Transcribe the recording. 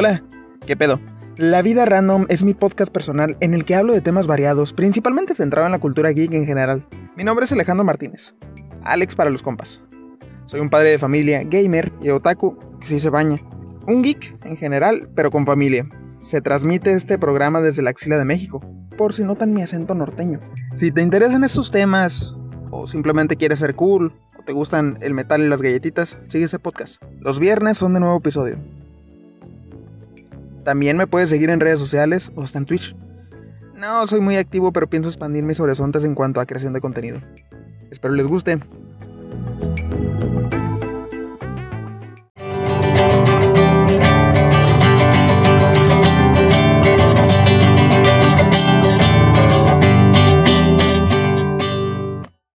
Hola, ¿qué pedo? La Vida Random es mi podcast personal en el que hablo de temas variados, principalmente centrado en la cultura geek en general. Mi nombre es Alejandro Martínez, Alex para los compas. Soy un padre de familia, gamer y otaku que sí se baña. Un geek en general, pero con familia. Se transmite este programa desde la axila de México, por si notan mi acento norteño. Si te interesan estos temas, o simplemente quieres ser cool, o te gustan el metal y las galletitas, sigue ese podcast. Los viernes son de nuevo episodio. También me puedes seguir en redes sociales o hasta en Twitch. No soy muy activo, pero pienso expandir mis horizontes en cuanto a creación de contenido. Espero les guste.